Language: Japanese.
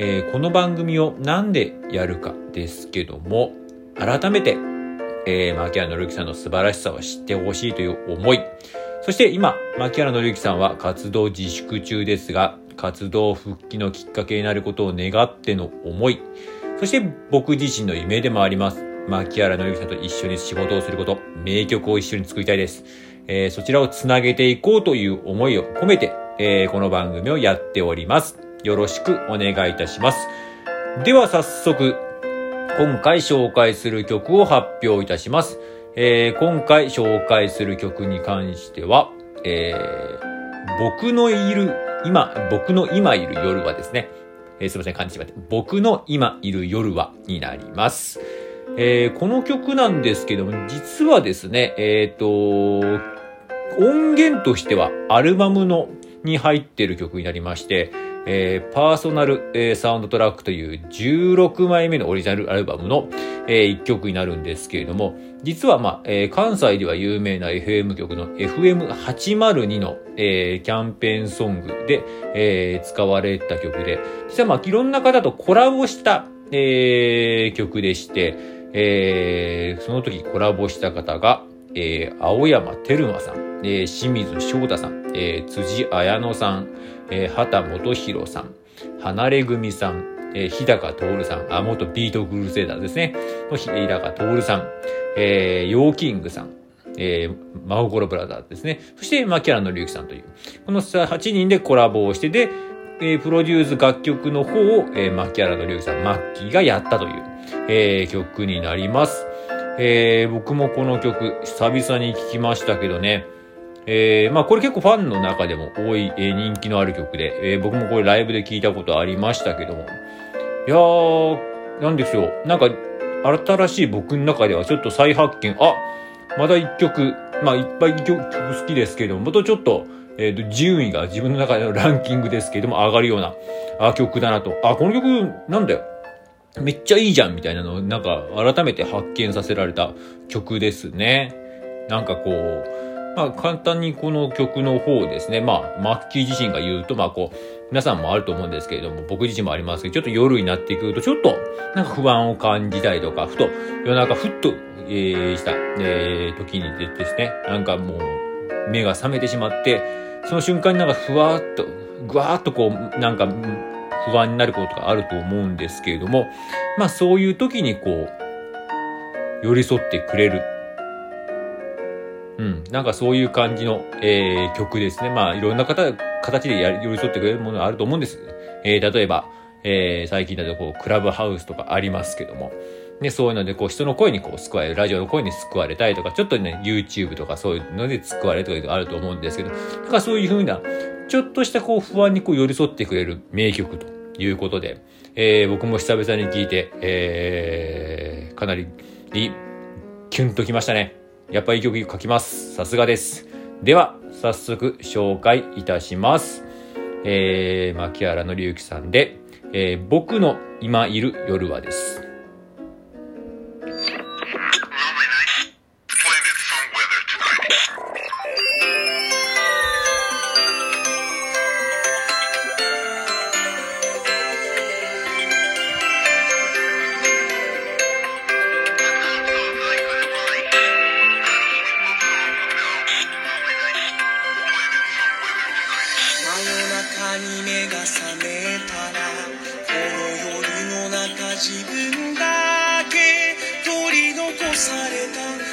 えーこの番組をなんでやるかですけども、改めて、えー、牧原紀之さんの素晴らしさを知ってほしいという思い。そして今、牧原紀之さんは活動自粛中ですが、活動復帰のきっかけになることを願っての思い。そして僕自身の夢でもあります。牧原紀之さんと一緒に仕事をすること、名曲を一緒に作りたいです。えーそちらをつなげていこうという思いを込めて、えーこの番組をやっております。よろしくお願いいたします。では早速、今回紹介する曲を発表いたします。えー今回紹介する曲に関しては、えー僕のいる、今、僕の今いる夜はですね、えーすいません、感じしまって、僕の今いる夜はになります。えーこの曲なんですけども、実はですね、えっ、と、音源としてはアルバムのに入ってる曲になりまして、えーパーソナル、えーサウンドトラックという16枚目のオリジナルアルバムの、え1曲になるんですけれども、実は、まあえー関西では有名な FM 局の FM802 の、えーキャンペーンソングで、えー使われた曲で、実はまあいろんな方とコラボした、えー曲でして、えーその時コラボした方が、えー青山テルマさん、えー清水翔太さん、えーつじあやのさん、えー秦基博さん、ハナレグミさん、えー日高央さん、あ、元ビートクルセイダーズですね、の日高央さん、えー、 YO-KINGさん、えー、真心ブラザーズですね。そして、槇原敬之さんという、この8人でコラボをして、で、えープロデュース楽曲の方を、えー、牧原紀之さん、マッキーがやったという、えー曲になります。えー僕もこの曲、久々に聴きましたけどね、えーまあこれ結構ファンの中でも多い、えー人気のある曲で、えー僕もこれライブで聴いたことありましたけども、いやー、なんですよ。なんか、新しい僕の中ではちょっと再発見。あ、まだ一曲、まあいっぱい曲好きですけども、またちょっと、えっ、と、順位が自分の中でのランキングですけども上がるような、あ、曲だなと。あ、この曲、なんだよ。めっちゃいいじゃんみたいなのを、なんか、改めて発見させられた曲ですね。なんかこう、まあ、簡単にこの曲の方ですね。まあ、マッキー自身が言うと、まあ、こう、皆さんもあると思うんですけれども、僕自身もありますけど、ちょっと夜になってくると、ちょっと、なんか不安を感じたりとか、ふと、夜中ふっと、えーした、えー時にですね、なんかもう、目が覚めてしまって、その瞬間になんかふわーっと、ぐわーっとこう、なんか、不安になることがあると思うんですけれども、まあそういう時にこう、寄り添ってくれる。うん。なんかそういう感じの、えー曲ですね。まあいろんな方、形でや寄り添ってくれるものがあると思うんです。えー例えば、えー最近だとこう、クラブハウスとかありますけども、ね、そういうので、こう、人の声にこう、救われる、ラジオの声に救われたりとか、ちょっとね、YouTube とかそういうので救われるとかあると思うんですけど、だかそういうふうな、ちょっとしたこう、不安にこう、寄り添ってくれる名曲ということで、えー僕も久々に聞いて、えーかなり、キュンときましたね。やっぱりいい曲書きます。さすがです。では、早速紹介いたします。えー、牧原紀之さんで、えー僕の今いる夜はです。り残